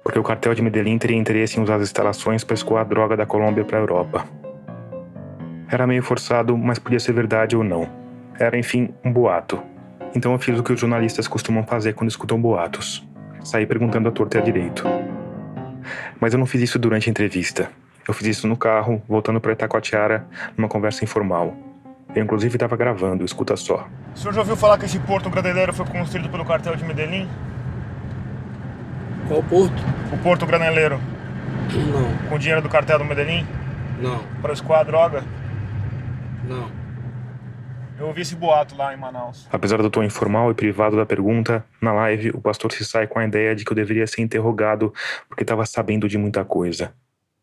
Porque o cartel de Medellín teria interesse em usar as instalações para escoar droga da Colômbia para a Europa. Era meio forçado, mas podia ser verdade ou não. Era, enfim, um boato. Então eu fiz o que os jornalistas costumam fazer quando escutam boatos: sair perguntando a torta e a direito. Mas eu não fiz isso durante a entrevista. Eu fiz isso no carro, voltando para Itacoatiara, numa conversa informal. Eu, inclusive, estava gravando, escuta só. O senhor já ouviu falar que esse porto graneleiro foi construído pelo cartel de Medellín? Qual porto? O porto graneleiro. Não. Com o dinheiro do cartel do Medellín? Não. Para escoar a droga? Não. Eu ouvi esse boato lá em Manaus. Apesar do tom informal e privado da pergunta, na live o pastor se sai com a ideia de que eu deveria ser interrogado porque estava sabendo de muita coisa.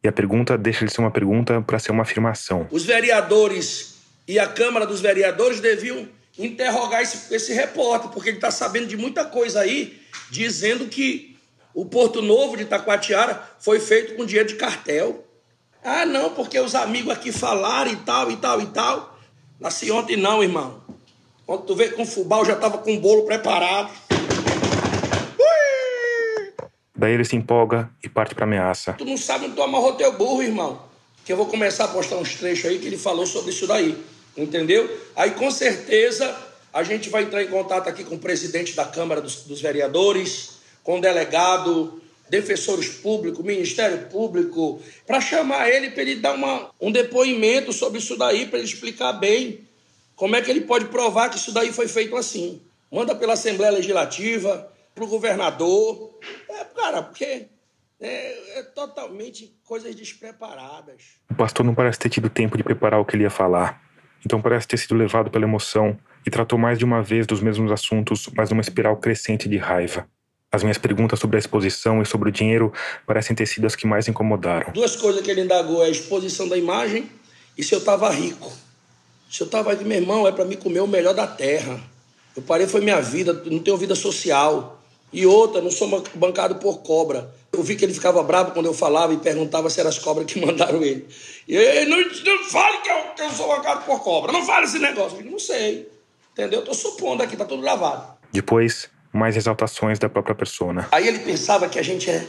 E a pergunta deixa de ser uma pergunta para ser uma afirmação. Os vereadores e a Câmara dos Vereadores deviam interrogar esse, esse repórter, porque ele está sabendo de muita coisa aí, dizendo que o Porto Novo de Itacoatiara foi feito com dinheiro de cartel. Ah, não, porque os amigos aqui falaram e tal, e tal, e tal. Nasci ontem não, irmão. Quando tu veio com fubá, eu já estava com o bolo preparado. Daí ele se empolga e parte para ameaça. Tu não sabe onde tu amarrou teu burro, irmão. Que eu vou começar a postar uns trechos aí que ele falou sobre isso daí. Entendeu? Aí com certeza a gente vai entrar em contato aqui com o presidente da Câmara dos, dos Vereadores, com o delegado, defensores públicos, Ministério Público, para chamar ele para ele dar uma, um depoimento sobre isso daí, para ele explicar bem como é que ele pode provar que isso daí foi feito assim. Manda pela Assembleia Legislativa, para o governador. É, cara, porque é, é, totalmente coisas despreparadas. O pastor não parece ter tido tempo de preparar o que ele ia falar. Então parece ter sido levado pela emoção e tratou mais de uma vez dos mesmos assuntos, mas numa espiral crescente de raiva. As minhas perguntas sobre a exposição e sobre o dinheiro parecem ter sido as que mais incomodaram. Duas coisas que ele indagou é a exposição da imagem e se eu estava rico. Se eu estava aqui, meu irmão, é para me comer o melhor da terra. Eu parei, foi minha vida, não tenho vida social. E outra, não sou bancado por cobra. Eu vi que ele ficava bravo quando eu falava e perguntava se eram as cobras que mandaram ele. E ele não, não fale que eu, que eu sou bancado por cobra. Não fale esse negócio. Eu não sei. Entendeu? Eu tô supondo aqui, tá tudo gravado. Depois, mais exaltações da própria persona. Aí ele pensava que a gente é.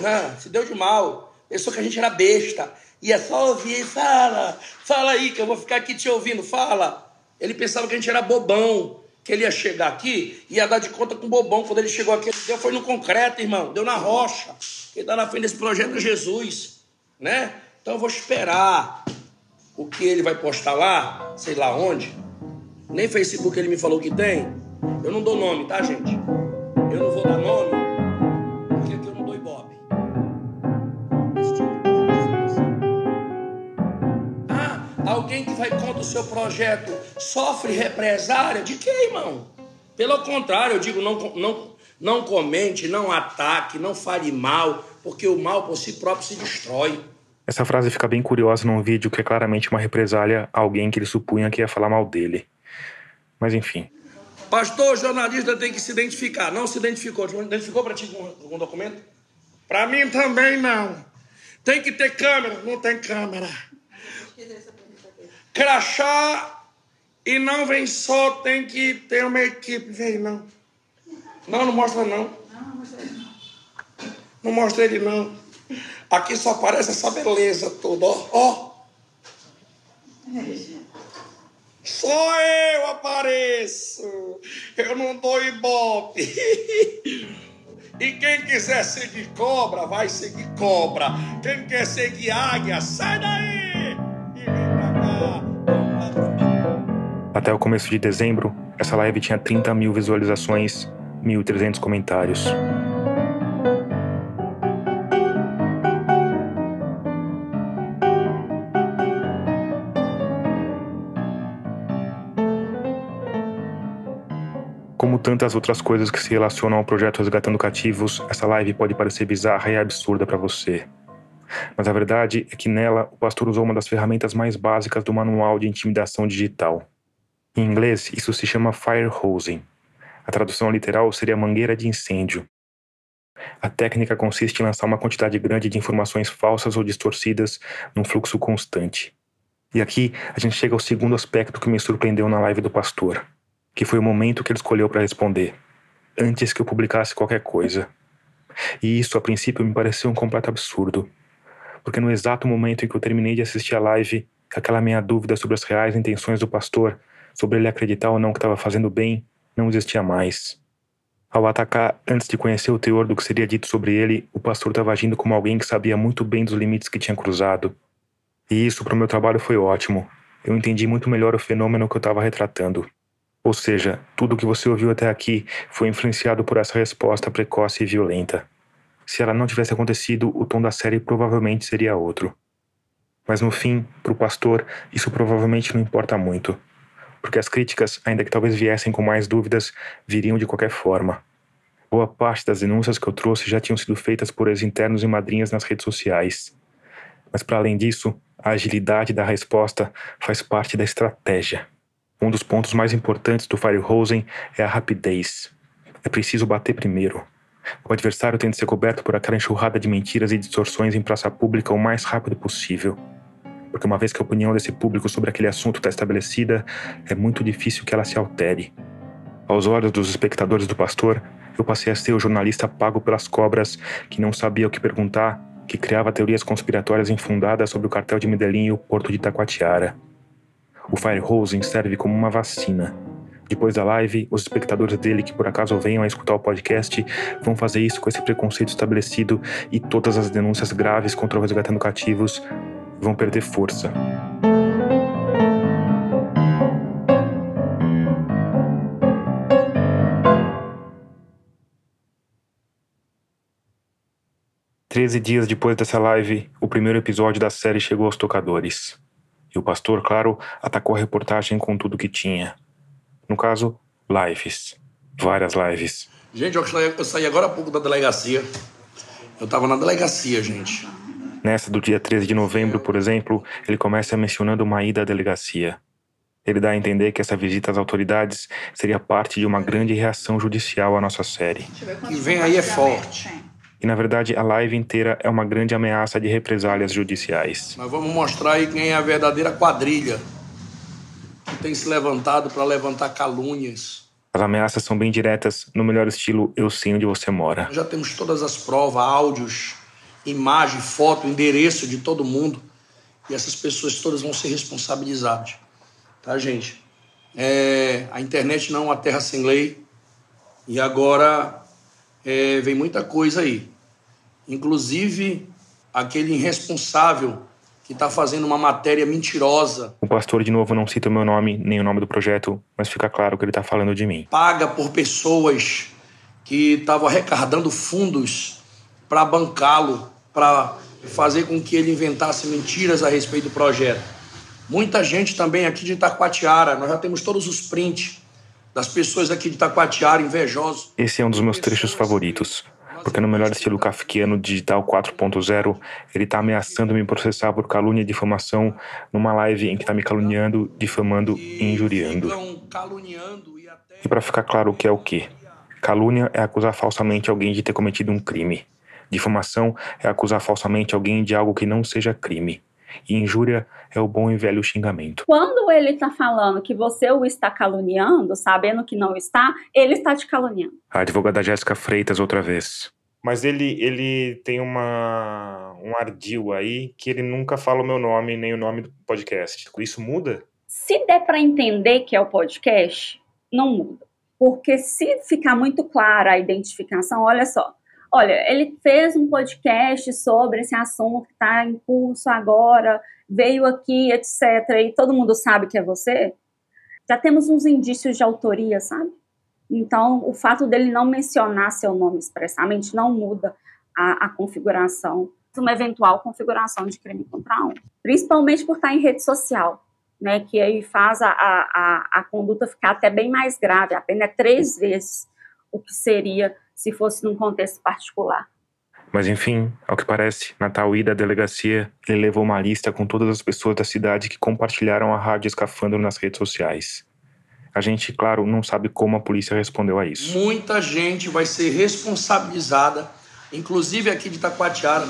Não, se deu de mal. Pensou que a gente era besta. E é só ouvir, fala, fala aí que eu vou ficar aqui te ouvindo, fala. Ele pensava que a gente era bobão, que ele ia chegar aqui e ia dar de conta com bobão. Quando ele chegou aqui, ele deu, foi no concreto, irmão, deu na rocha. Quem está na frente desse projeto é Jesus, né? Então eu vou esperar o que ele vai postar lá, sei lá onde. Nem Facebook ele me falou que tem. Eu não dou nome, tá, gente? Eu não vou dar nome, porque eu não dou ibope. Ah, alguém que vai contra o seu projeto sofre represária? De que, irmão? Pelo contrário, eu digo, não, não, não comente, não ataque, não fale mal, porque o mal por si próprio se destrói. Essa frase fica bem curiosa num vídeo que é claramente uma represália a alguém que ele supunha que ia falar mal dele. Mas enfim. Pastor, jornalista tem que se identificar. Não se identificou. Identificou para ti algum documento? Para mim também não. Tem que ter câmera. Não tem câmera. Crachá e não vem só, tem que ter uma equipe. Vem não. Não, não mostra não. Não mostra ele não. Aqui só aparece essa beleza toda, ó. ó. Só eu apareço. Eu não dou ibope. E quem quiser seguir cobra, vai seguir cobra. Quem quer seguir águia, sai daí e vem pra cá. Até o começo de dezembro, essa live tinha 30 mil visualizações, 1.300 comentários. Tantas outras coisas que se relacionam ao projeto Resgatando Cativos, essa live pode parecer bizarra e absurda para você. Mas a verdade é que nela o pastor usou uma das ferramentas mais básicas do manual de intimidação digital. Em inglês, isso se chama fire hosing. A tradução literal seria mangueira de incêndio. A técnica consiste em lançar uma quantidade grande de informações falsas ou distorcidas num fluxo constante. E aqui a gente chega ao segundo aspecto que me surpreendeu na live do pastor que foi o momento que ele escolheu para responder, antes que eu publicasse qualquer coisa. E isso, a princípio, me pareceu um completo absurdo, porque no exato momento em que eu terminei de assistir a live, aquela minha dúvida sobre as reais intenções do pastor, sobre ele acreditar ou não que estava fazendo bem, não existia mais. Ao atacar, antes de conhecer o teor do que seria dito sobre ele, o pastor estava agindo como alguém que sabia muito bem dos limites que tinha cruzado. E isso, para o meu trabalho, foi ótimo. Eu entendi muito melhor o fenômeno que eu estava retratando. Ou seja, tudo o que você ouviu até aqui foi influenciado por essa resposta precoce e violenta. Se ela não tivesse acontecido, o tom da série provavelmente seria outro. Mas no fim, para o pastor, isso provavelmente não importa muito, porque as críticas, ainda que talvez viessem com mais dúvidas, viriam de qualquer forma. Boa parte das denúncias que eu trouxe já tinham sido feitas por ex-internos e madrinhas nas redes sociais. Mas para além disso, a agilidade da resposta faz parte da estratégia. Um dos pontos mais importantes do Firehosen é a rapidez. É preciso bater primeiro. O adversário tem de ser coberto por aquela enxurrada de mentiras e distorções em praça pública o mais rápido possível. Porque uma vez que a opinião desse público sobre aquele assunto está estabelecida, é muito difícil que ela se altere. Aos olhos dos espectadores do pastor, eu passei a ser o jornalista pago pelas cobras que não sabia o que perguntar, que criava teorias conspiratórias infundadas sobre o cartel de Medellín e o porto de Taquatiara. O Firehosing serve como uma vacina. Depois da live, os espectadores dele que por acaso venham a escutar o podcast vão fazer isso com esse preconceito estabelecido e todas as denúncias graves contra o resgatando cativos vão perder força. Treze dias depois dessa live, o primeiro episódio da série chegou aos tocadores. E o pastor, claro, atacou a reportagem com tudo que tinha. No caso, lives. Várias lives. Gente, eu saí, agora há pouco da delegacia. Eu tava na delegacia, gente. Nessa do dia 13 de novembro, por exemplo, ele começa mencionando uma ida à delegacia. Ele dá a entender que essa visita às autoridades seria parte de uma grande reação judicial à nossa série. O que vem aí é forte. E na verdade, a live inteira é uma grande ameaça de represálias judiciais. Nós vamos mostrar aí quem é a verdadeira quadrilha que tem se levantado para levantar calúnias. As ameaças são bem diretas, no melhor estilo eu sei onde você mora. Já temos todas as provas, áudios, imagem, foto, endereço de todo mundo. e essas pessoas todas vão ser responsabilizadas. Tá, gente? É, a internet não é uma terra sem lei e agora é, vem muita coisa aí. Inclusive aquele irresponsável que está fazendo uma matéria mentirosa. O pastor, de novo, não cita o meu nome nem o nome do projeto, mas fica claro que ele está falando de mim. Paga por pessoas que estavam arrecadando fundos para bancá-lo, para fazer com que ele inventasse mentiras a respeito do projeto. Muita gente também aqui de Itacoatiara, nós já temos todos os prints das pessoas aqui de Itacoatiara invejosos. Esse é um dos meus trechos favoritos, porque no melhor estilo kafkiano digital 4.0, ele está ameaçando me processar por calúnia e difamação numa live em que está me caluniando, difamando e injuriando. E para ficar claro o que é o que. Calúnia é acusar falsamente alguém de ter cometido um crime. Difamação é acusar falsamente alguém de algo que não seja crime. E injúria é o bom e velho xingamento. Quando ele está falando que você o está caluniando, sabendo que não está, ele está te caluniando. A advogada Jéssica Freitas, outra vez. Mas ele, ele tem uma, um ardil aí que ele nunca fala o meu nome nem o nome do podcast. Isso muda? Se der para entender que é o podcast, não muda. Porque se ficar muito clara a identificação, olha só, Olha, ele fez um podcast sobre esse assunto que está em curso agora, veio aqui, etc. E todo mundo sabe que é você. Já temos uns indícios de autoria, sabe? Então, o fato dele não mencionar seu nome expressamente não muda a, a configuração, uma eventual configuração de crime contra a. Principalmente por estar em rede social, né? Que aí faz a, a, a conduta ficar até bem mais grave, a pena é três vezes o que seria se fosse num contexto particular. Mas enfim, ao que parece, na tal ida à delegacia, ele levou uma lista com todas as pessoas da cidade que compartilharam a rádio escafandro nas redes sociais. A gente, claro, não sabe como a polícia respondeu a isso. Muita gente vai ser responsabilizada, inclusive aqui de Taquatiara.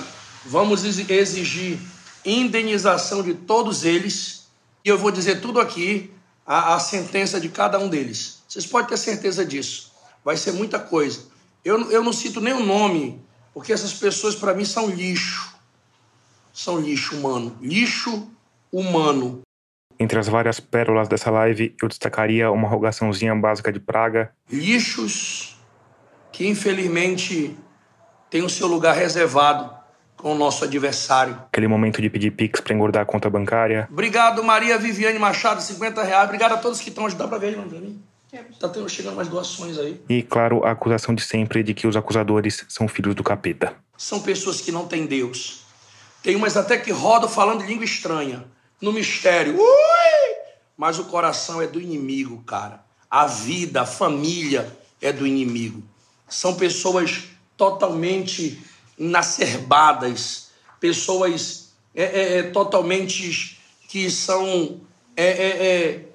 Vamos exigir indenização de todos eles. E eu vou dizer tudo aqui, a, a sentença de cada um deles. Vocês podem ter certeza disso. Vai ser muita coisa. Eu, eu não cito nem o nome, porque essas pessoas para mim são lixo. São lixo humano. Lixo humano. Entre as várias pérolas dessa live, eu destacaria uma rogaçãozinha básica de praga. Lixos que infelizmente têm o seu lugar reservado com o nosso adversário. Aquele momento de pedir pix para engordar a conta bancária. Obrigado, Maria Viviane Machado, 50 reais. Obrigado a todos que estão ajudando para ver, não, pra mim. Tá tendo, chegando mais doações aí. E, claro, a acusação de sempre de que os acusadores são filhos do capeta. São pessoas que não têm Deus. Tem umas até que rodam falando língua estranha, no mistério. Ui! Mas o coração é do inimigo, cara. A vida, a família é do inimigo. São pessoas totalmente inacerbadas, pessoas é, é, é, totalmente que são é, é, é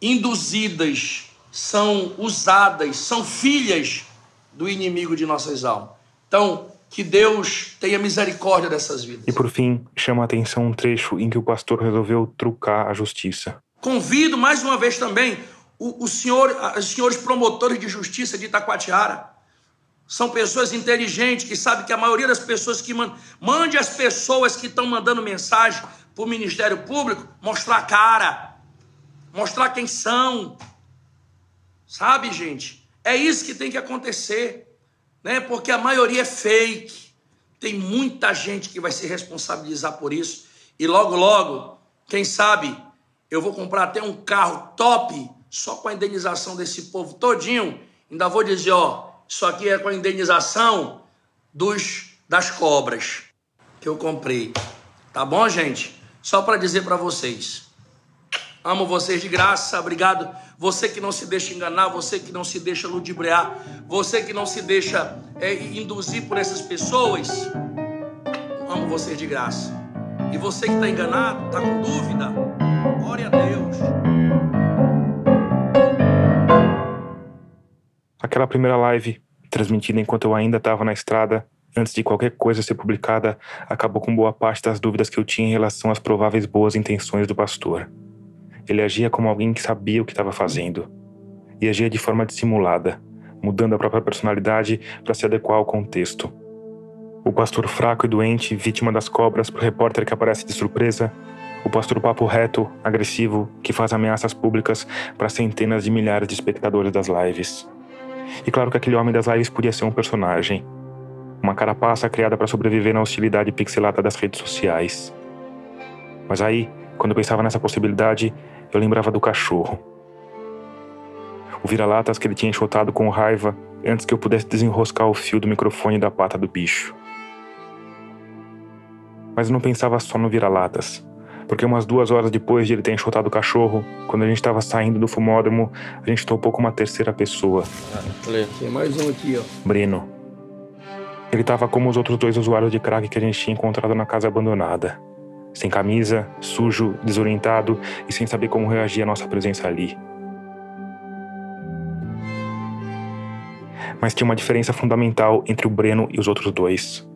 induzidas, são usadas, são filhas do inimigo de nossas almas. Então, que Deus tenha misericórdia dessas vidas. E por fim, chama a atenção um trecho em que o pastor resolveu trucar a justiça. Convido mais uma vez também o, o senhor, os senhores promotores de justiça de Itacoatiara. São pessoas inteligentes que sabem que a maioria das pessoas que mandam. Mande as pessoas que estão mandando mensagem para o Ministério Público mostrar a cara mostrar quem são. Sabe, gente? É isso que tem que acontecer, né? Porque a maioria é fake. Tem muita gente que vai se responsabilizar por isso. E logo, logo, quem sabe, eu vou comprar até um carro top só com a indenização desse povo todinho. Ainda vou dizer, ó, isso aqui é com a indenização dos das cobras que eu comprei. Tá bom, gente? Só para dizer para vocês. Amo vocês de graça, obrigado. Você que não se deixa enganar, você que não se deixa ludibriar, você que não se deixa é, induzir por essas pessoas. Amo vocês de graça. E você que está enganado, está com dúvida, ore a Deus. Aquela primeira live, transmitida enquanto eu ainda estava na estrada, antes de qualquer coisa ser publicada, acabou com boa parte das dúvidas que eu tinha em relação às prováveis boas intenções do pastor. Ele agia como alguém que sabia o que estava fazendo. E agia de forma dissimulada, mudando a própria personalidade para se adequar ao contexto. O pastor fraco e doente, vítima das cobras pro repórter que aparece de surpresa. O pastor papo reto, agressivo, que faz ameaças públicas para centenas de milhares de espectadores das lives. E claro que aquele homem das lives podia ser um personagem. Uma carapaça criada para sobreviver na hostilidade pixelada das redes sociais. Mas aí, quando eu pensava nessa possibilidade, eu lembrava do cachorro. O vira-latas que ele tinha enxotado com raiva antes que eu pudesse desenroscar o fio do microfone da pata do bicho. Mas eu não pensava só no vira-latas, porque umas duas horas depois de ele ter enxotado o cachorro, quando a gente estava saindo do fumódromo, a gente topou com uma terceira pessoa. Tem mais um aqui, ó. Breno. Ele estava como os outros dois usuários de crack que a gente tinha encontrado na casa abandonada. Sem camisa, sujo, desorientado e sem saber como reagir à nossa presença ali. Mas tinha uma diferença fundamental entre o Breno e os outros dois.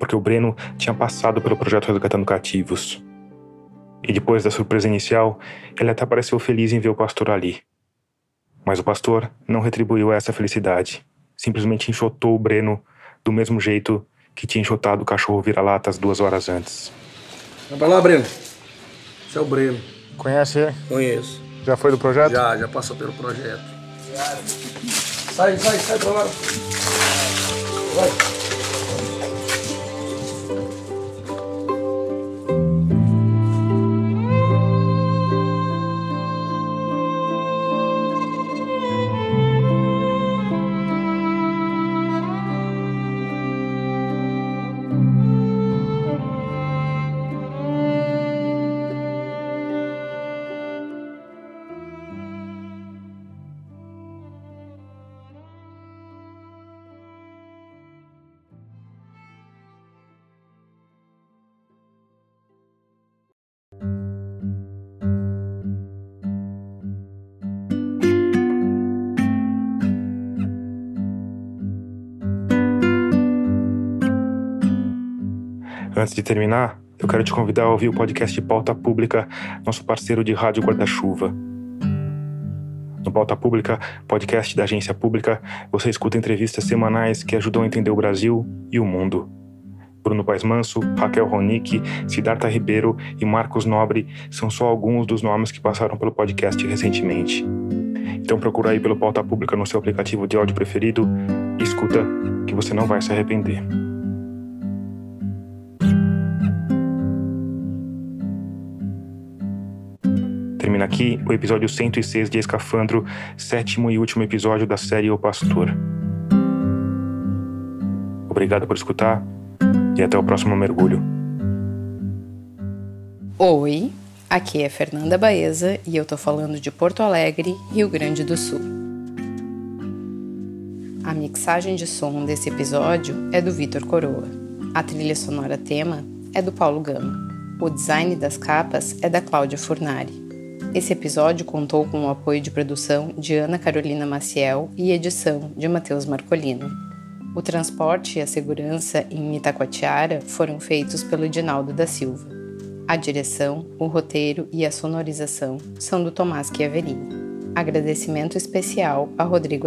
Porque o Breno tinha passado pelo projeto Resgatando Cativos. E depois da surpresa inicial, ele até pareceu feliz em ver o pastor ali. Mas o pastor não retribuiu essa felicidade. Simplesmente enxotou o Breno do mesmo jeito que tinha enxotado o cachorro vira-latas duas horas antes. Vai lá, Breno. Esse é o Breno. Conhece ele? Conheço. Já foi do projeto? Já, já passou pelo projeto. Sai, sai, sai pra lá. Vai. Antes de terminar, eu quero te convidar a ouvir o podcast Pauta Pública, nosso parceiro de rádio guarda-chuva. No Pauta Pública, podcast da agência pública, você escuta entrevistas semanais que ajudam a entender o Brasil e o mundo. Bruno Paes Manso, Raquel Ronick, Siddhartha Ribeiro e Marcos Nobre são só alguns dos nomes que passaram pelo podcast recentemente. Então procura aí pelo Pauta Pública no seu aplicativo de áudio preferido e escuta que você não vai se arrepender. Aqui o episódio 106 de Escafandro, sétimo e último episódio da série O Pastor. Obrigado por escutar e até o próximo mergulho. Oi, aqui é Fernanda Baeza e eu tô falando de Porto Alegre, Rio Grande do Sul. A mixagem de som desse episódio é do Vitor Coroa. A trilha sonora tema é do Paulo Gama. O design das capas é da Cláudia Furnari. Esse episódio contou com o apoio de produção de Ana Carolina Maciel e edição de Matheus Marcolino. O transporte e a segurança em Itacoatiara foram feitos pelo Edinaldo da Silva. A direção, o roteiro e a sonorização são do Tomás Chiaverini. Agradecimento especial a Rodrigo